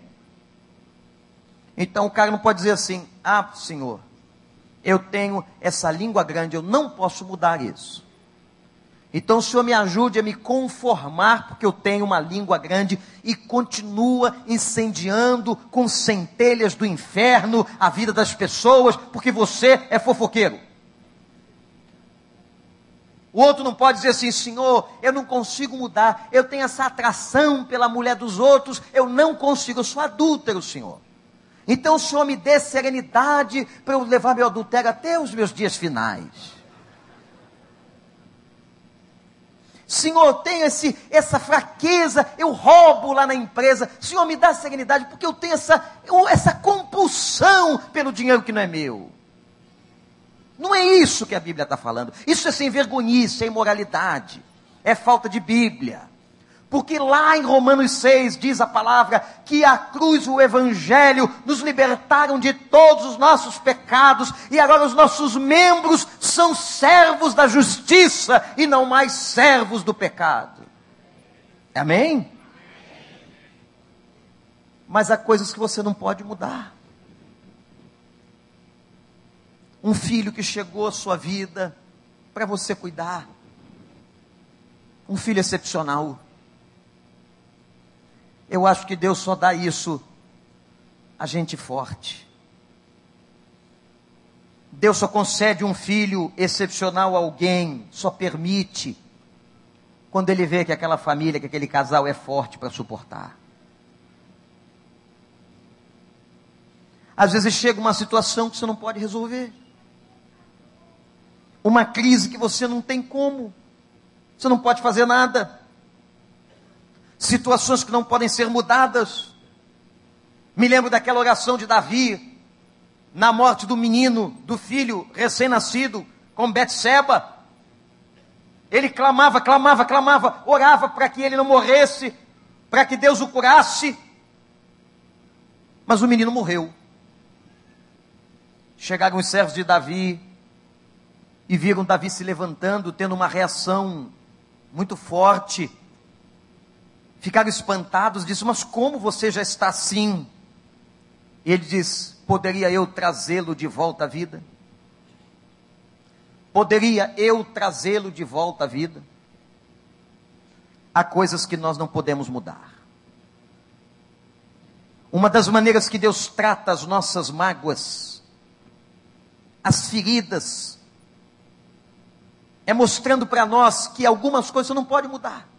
Então o cara não pode dizer assim: ah, Senhor, eu tenho essa língua grande, eu não posso mudar isso. Então Senhor me ajude a me conformar, porque eu tenho uma língua grande e continua incendiando com centelhas do inferno a vida das pessoas, porque você é fofoqueiro. O outro não pode dizer assim, Senhor, eu não consigo mudar, eu tenho essa atração pela mulher dos outros, eu não consigo, eu sou adúltero, Senhor. Então Senhor me dê serenidade para eu levar meu adultério até os meus dias finais. Senhor, tenho esse, essa fraqueza, eu roubo lá na empresa. Senhor, me dá serenidade, porque eu tenho essa, essa compulsão pelo dinheiro que não é meu. Não é isso que a Bíblia está falando. Isso é sem vergonhice, é imoralidade, é falta de Bíblia. Porque lá em Romanos 6 diz a palavra que a cruz e o evangelho nos libertaram de todos os nossos pecados e agora os nossos membros são servos da justiça e não mais servos do pecado. Amém? Mas há coisas que você não pode mudar. Um filho que chegou à sua vida para você cuidar. Um filho excepcional eu acho que Deus só dá isso a gente forte. Deus só concede um filho excepcional a alguém, só permite quando ele vê que aquela família, que aquele casal é forte para suportar. Às vezes chega uma situação que você não pode resolver. Uma crise que você não tem como. Você não pode fazer nada situações que não podem ser mudadas. Me lembro daquela oração de Davi, na morte do menino, do filho recém-nascido, com Betseba. Ele clamava, clamava, clamava, orava para que ele não morresse, para que Deus o curasse. Mas o menino morreu. Chegaram os servos de Davi e viram Davi se levantando, tendo uma reação muito forte ficaram espantados, disse: Mas como você já está assim? Ele diz: Poderia eu trazê-lo de volta à vida? Poderia eu trazê-lo de volta à vida? Há coisas que nós não podemos mudar. Uma das maneiras que Deus trata as nossas mágoas, as feridas, é mostrando para nós que algumas coisas não podem mudar.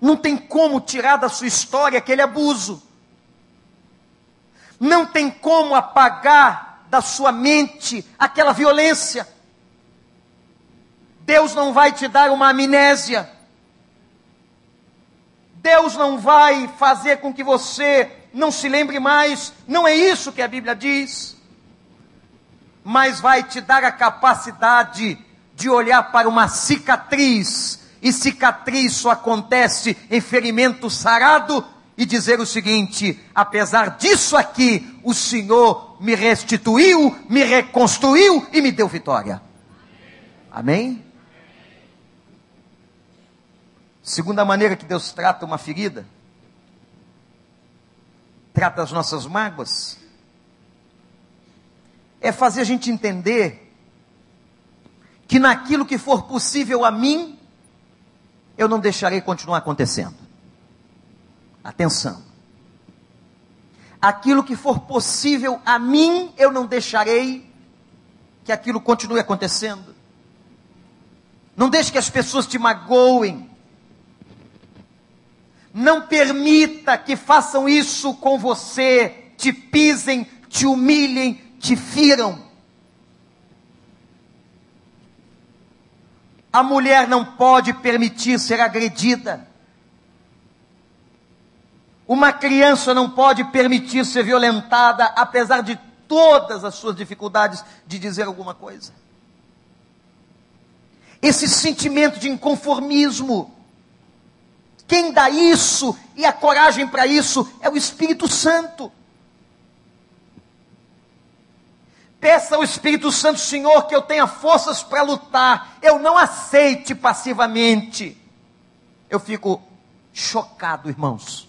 Não tem como tirar da sua história aquele abuso. Não tem como apagar da sua mente aquela violência. Deus não vai te dar uma amnésia. Deus não vai fazer com que você não se lembre mais. Não é isso que a Bíblia diz. Mas vai te dar a capacidade de olhar para uma cicatriz e cicatriz só acontece em ferimento sarado, e dizer o seguinte: apesar disso aqui, o Senhor me restituiu, me reconstruiu e me deu vitória. Amém? Segunda maneira que Deus trata uma ferida, trata as nossas mágoas, é fazer a gente entender que naquilo que for possível a mim, eu não deixarei continuar acontecendo. Atenção. Aquilo que for possível a mim, eu não deixarei que aquilo continue acontecendo. Não deixe que as pessoas te magoem. Não permita que façam isso com você, te pisem, te humilhem, te firam. A mulher não pode permitir ser agredida. Uma criança não pode permitir ser violentada, apesar de todas as suas dificuldades de dizer alguma coisa. Esse sentimento de inconformismo, quem dá isso e a coragem para isso é o Espírito Santo. Peça ao Espírito Santo, Senhor, que eu tenha forças para lutar. Eu não aceite passivamente. Eu fico chocado, irmãos,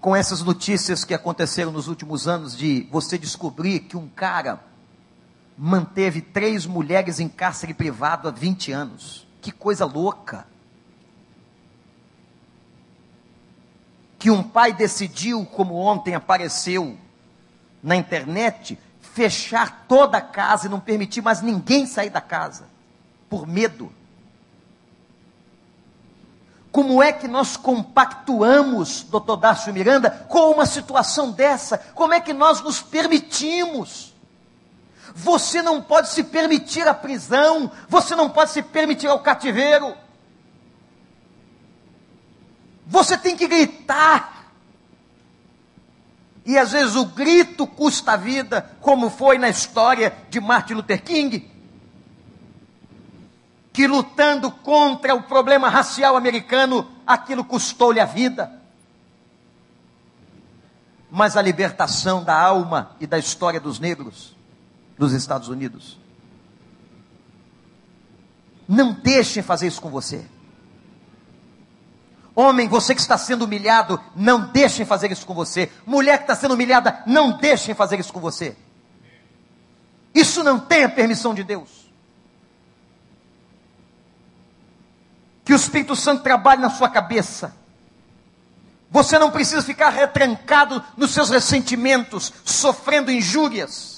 com essas notícias que aconteceram nos últimos anos de você descobrir que um cara manteve três mulheres em cárcere privado há 20 anos. Que coisa louca. Que um pai decidiu, como ontem apareceu, na internet fechar toda a casa e não permitir mais ninguém sair da casa, por medo. Como é que nós compactuamos, doutor Dácio Miranda, com uma situação dessa? Como é que nós nos permitimos? Você não pode se permitir a prisão, você não pode se permitir ao cativeiro. Você tem que gritar. E às vezes o grito custa a vida, como foi na história de Martin Luther King que lutando contra o problema racial americano, aquilo custou-lhe a vida. Mas a libertação da alma e da história dos negros nos Estados Unidos. Não deixem fazer isso com você. Homem, você que está sendo humilhado, não deixem fazer isso com você. Mulher que está sendo humilhada, não deixem fazer isso com você. Isso não tem a permissão de Deus. Que o Espírito Santo trabalhe na sua cabeça. Você não precisa ficar retrancado nos seus ressentimentos, sofrendo injúrias.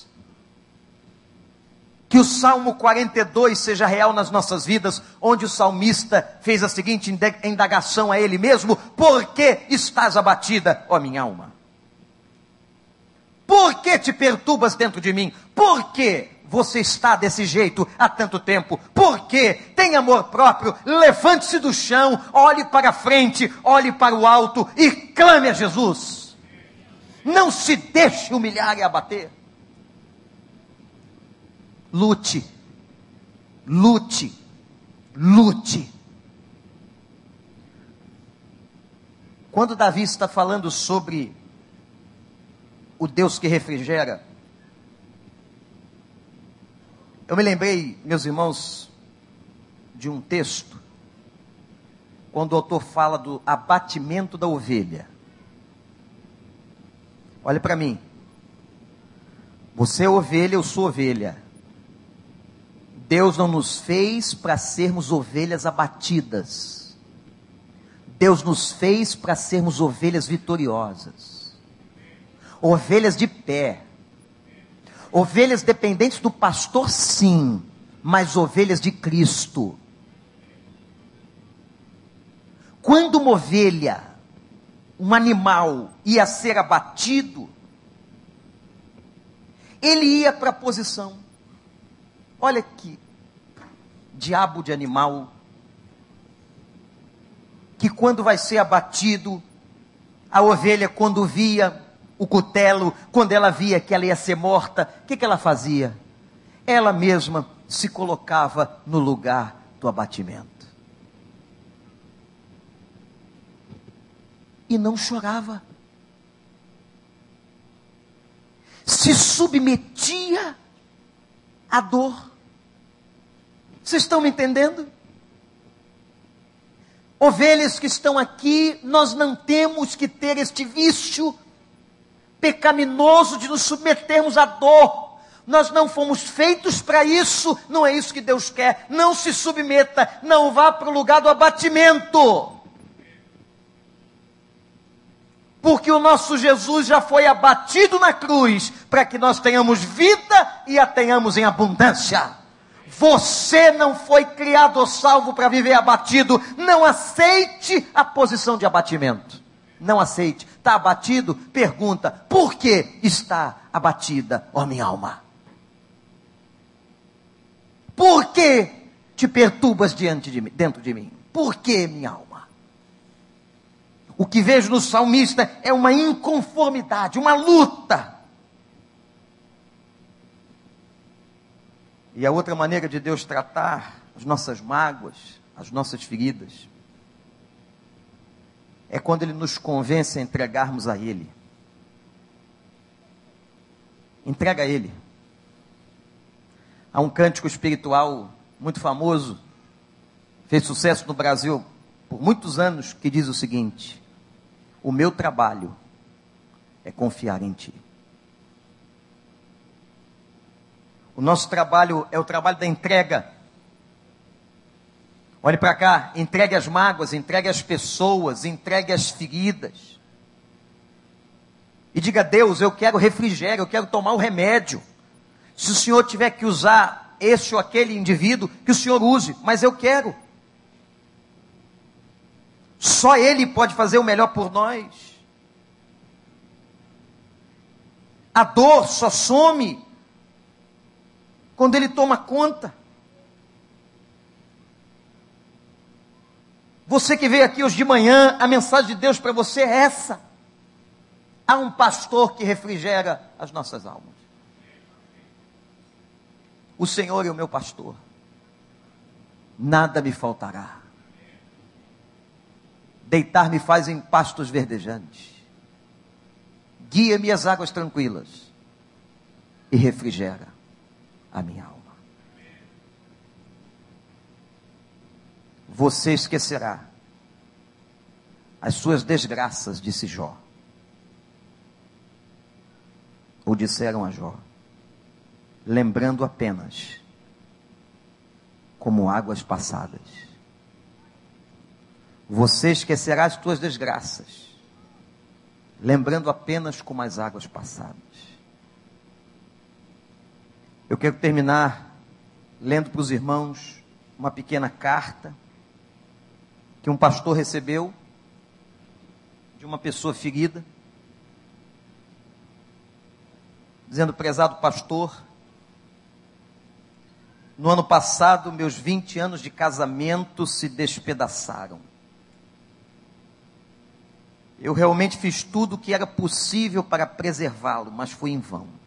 Que o Salmo 42 seja real nas nossas vidas, onde o salmista fez a seguinte indagação a ele mesmo: Por que estás abatida, ó minha alma? Por que te perturbas dentro de mim? Por que você está desse jeito há tanto tempo? Por quê? Tem amor próprio, levante-se do chão, olhe para frente, olhe para o alto e clame a Jesus. Não se deixe humilhar e abater. Lute, lute, lute. Quando Davi está falando sobre o Deus que refrigera, eu me lembrei, meus irmãos, de um texto, quando o autor fala do abatimento da ovelha. Olha para mim. Você é ovelha, eu sou ovelha. Deus não nos fez para sermos ovelhas abatidas. Deus nos fez para sermos ovelhas vitoriosas. Ovelhas de pé Ovelhas dependentes do pastor, sim, mas ovelhas de Cristo. Quando uma ovelha, um animal, ia ser abatido, ele ia para a posição. Olha que diabo de animal, que quando vai ser abatido, a ovelha, quando via o cutelo, quando ela via que ela ia ser morta, o que, que ela fazia? Ela mesma se colocava no lugar do abatimento. E não chorava. Se submetia à dor. Vocês estão me entendendo? Ovelhas que estão aqui, nós não temos que ter este vício pecaminoso de nos submetermos à dor. Nós não fomos feitos para isso, não é isso que Deus quer. Não se submeta, não vá para o lugar do abatimento. Porque o nosso Jesus já foi abatido na cruz, para que nós tenhamos vida e a tenhamos em abundância. Você não foi criado salvo para viver abatido. Não aceite a posição de abatimento. Não aceite está abatido, pergunta: por que está abatida, ó minha alma? Por que te perturbas diante de mim, dentro de mim? Por que, minha alma? O que vejo no salmista é uma inconformidade, uma luta. E a outra maneira de Deus tratar as nossas mágoas, as nossas feridas, é quando Ele nos convence a entregarmos a Ele. Entrega a Ele. Há um cântico espiritual muito famoso, fez sucesso no Brasil por muitos anos, que diz o seguinte: O meu trabalho é confiar em Ti. O nosso trabalho é o trabalho da entrega. Olhe para cá, entregue as mágoas, entregue as pessoas, entregue as feridas. E diga Deus, eu quero refrigério, eu quero tomar o remédio. Se o Senhor tiver que usar esse ou aquele indivíduo, que o Senhor use, mas eu quero. Só Ele pode fazer o melhor por nós. A dor só some quando Ele toma conta. Você que veio aqui hoje de manhã, a mensagem de Deus para você é essa. Há um pastor que refrigera as nossas almas. O Senhor é o meu pastor. Nada me faltará. Deitar-me faz em pastos verdejantes. Guia-me às águas tranquilas e refrigera a minha alma. Você esquecerá as suas desgraças, disse Jó. Ou disseram a Jó, lembrando apenas como águas passadas. Você esquecerá as tuas desgraças, lembrando apenas como as águas passadas. Eu quero terminar lendo para os irmãos uma pequena carta que um pastor recebeu de uma pessoa ferida, dizendo: Prezado pastor, no ano passado, meus 20 anos de casamento se despedaçaram. Eu realmente fiz tudo o que era possível para preservá-lo, mas fui em vão.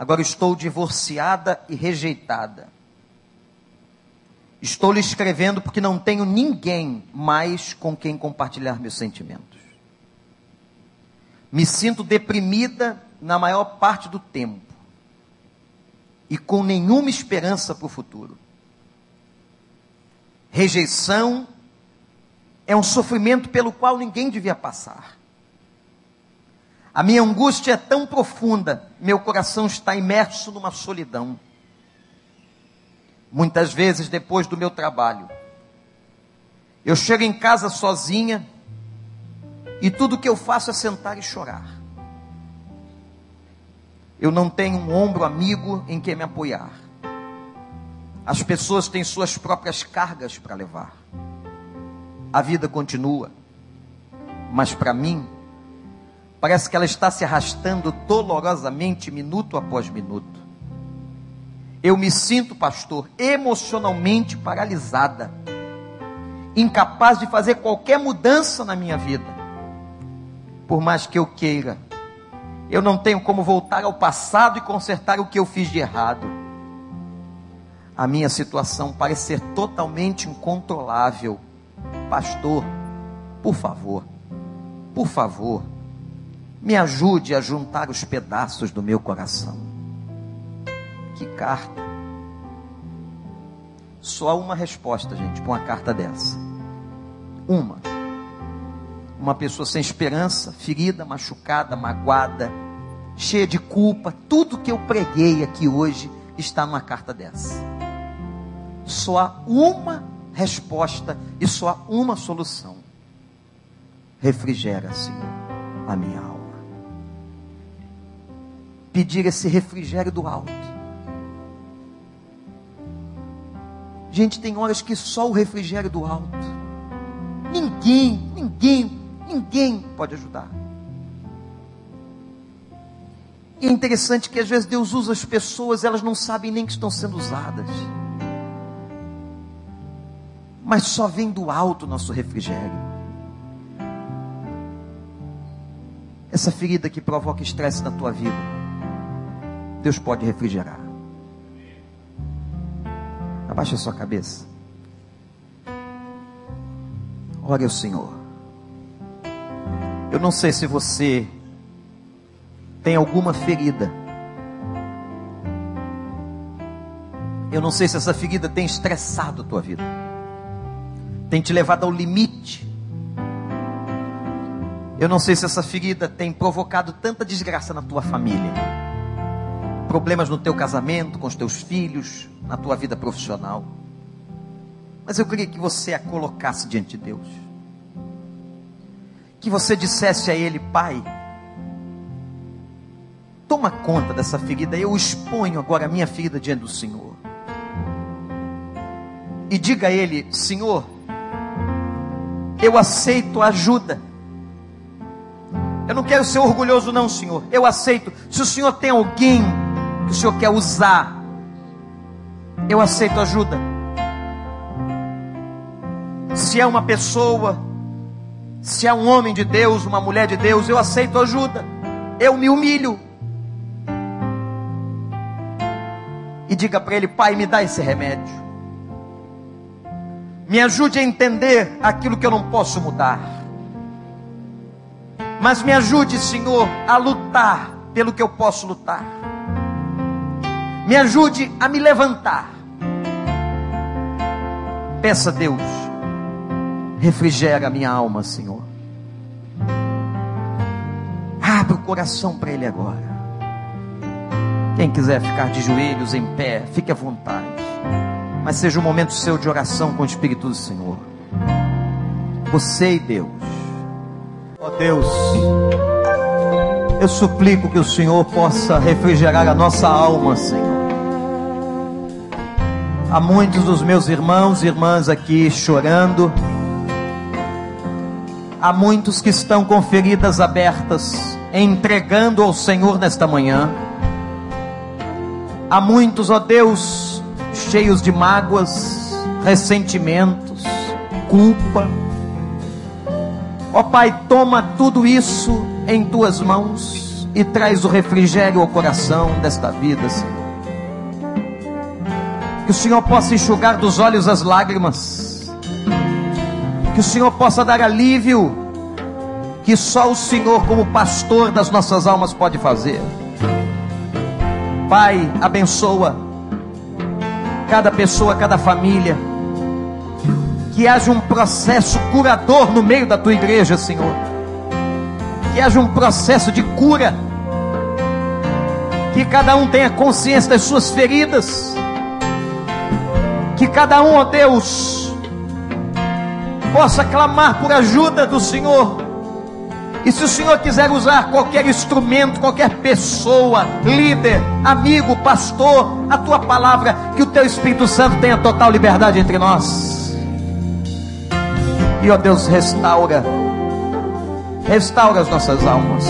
Agora estou divorciada e rejeitada. Estou lhe escrevendo porque não tenho ninguém mais com quem compartilhar meus sentimentos. Me sinto deprimida na maior parte do tempo e com nenhuma esperança para o futuro. Rejeição é um sofrimento pelo qual ninguém devia passar. A minha angústia é tão profunda, meu coração está imerso numa solidão. Muitas vezes depois do meu trabalho, eu chego em casa sozinha e tudo que eu faço é sentar e chorar. Eu não tenho um ombro amigo em quem me apoiar. As pessoas têm suas próprias cargas para levar. A vida continua, mas para mim, parece que ela está se arrastando dolorosamente minuto após minuto. Eu me sinto, pastor, emocionalmente paralisada, incapaz de fazer qualquer mudança na minha vida. Por mais que eu queira, eu não tenho como voltar ao passado e consertar o que eu fiz de errado. A minha situação parece ser totalmente incontrolável. Pastor, por favor, por favor, me ajude a juntar os pedaços do meu coração. Que carta. Só uma resposta, gente, para uma carta dessa. Uma. Uma pessoa sem esperança, ferida, machucada, magoada, cheia de culpa. Tudo que eu preguei aqui hoje está numa carta dessa. Só há uma resposta e só há uma solução. Refrigera, Senhor, a minha alma. Pedir esse refrigério do alto Gente, tem horas que só o refrigério do alto. Ninguém, ninguém, ninguém pode ajudar. E é interessante que às vezes Deus usa as pessoas, elas não sabem nem que estão sendo usadas. Mas só vem do alto nosso refrigério. Essa ferida que provoca estresse na tua vida, Deus pode refrigerar. Abaixe a sua cabeça. Ore ao Senhor. Eu não sei se você tem alguma ferida. Eu não sei se essa ferida tem estressado a tua vida. Tem te levado ao limite. Eu não sei se essa ferida tem provocado tanta desgraça na tua família. Problemas no teu casamento, com os teus filhos, na tua vida profissional. Mas eu queria que você a colocasse diante de Deus. Que você dissesse a Ele, Pai, toma conta dessa ferida. Eu exponho agora a minha ferida diante do Senhor. E diga a Ele: Senhor, eu aceito ajuda. Eu não quero ser orgulhoso, não, Senhor. Eu aceito. Se o Senhor tem alguém que o Senhor quer usar, eu aceito ajuda. Se é uma pessoa, se é um homem de Deus, uma mulher de Deus, eu aceito ajuda. Eu me humilho. E diga para ele: Pai, me dá esse remédio. Me ajude a entender aquilo que eu não posso mudar. Mas me ajude, Senhor, a lutar pelo que eu posso lutar. Me ajude a me levantar. Peça a Deus, refrigera a minha alma, Senhor. Abra o coração para Ele agora. Quem quiser ficar de joelhos em pé, fique à vontade. Mas seja um momento seu de oração com o Espírito do Senhor. Você e Deus. Ó oh Deus, eu suplico que o Senhor possa refrigerar a nossa alma, Senhor. Há muitos dos meus irmãos e irmãs aqui chorando. Há muitos que estão com feridas abertas, entregando ao Senhor nesta manhã. Há muitos, ó Deus, cheios de mágoas, ressentimentos, culpa. Ó Pai, toma tudo isso em tuas mãos e traz o refrigério ao coração desta vida, Senhor. Que o Senhor possa enxugar dos olhos as lágrimas. Que o Senhor possa dar alívio que só o Senhor, como pastor das nossas almas, pode fazer. Pai, abençoa cada pessoa, cada família. Que haja um processo curador no meio da tua igreja, Senhor. Que haja um processo de cura. Que cada um tenha consciência das suas feridas. Que cada um, ó Deus, possa clamar por ajuda do Senhor e se o Senhor quiser usar qualquer instrumento, qualquer pessoa, líder, amigo, pastor, a tua palavra, que o teu Espírito Santo tenha total liberdade entre nós. E ó Deus, restaura, restaura as nossas almas.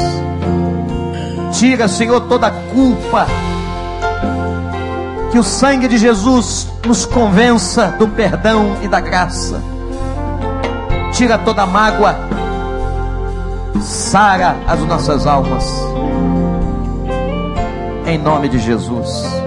Tira, Senhor, toda a culpa. Que o sangue de Jesus nos convença do perdão e da graça. Tira toda a mágoa sara as nossas almas. Em nome de Jesus.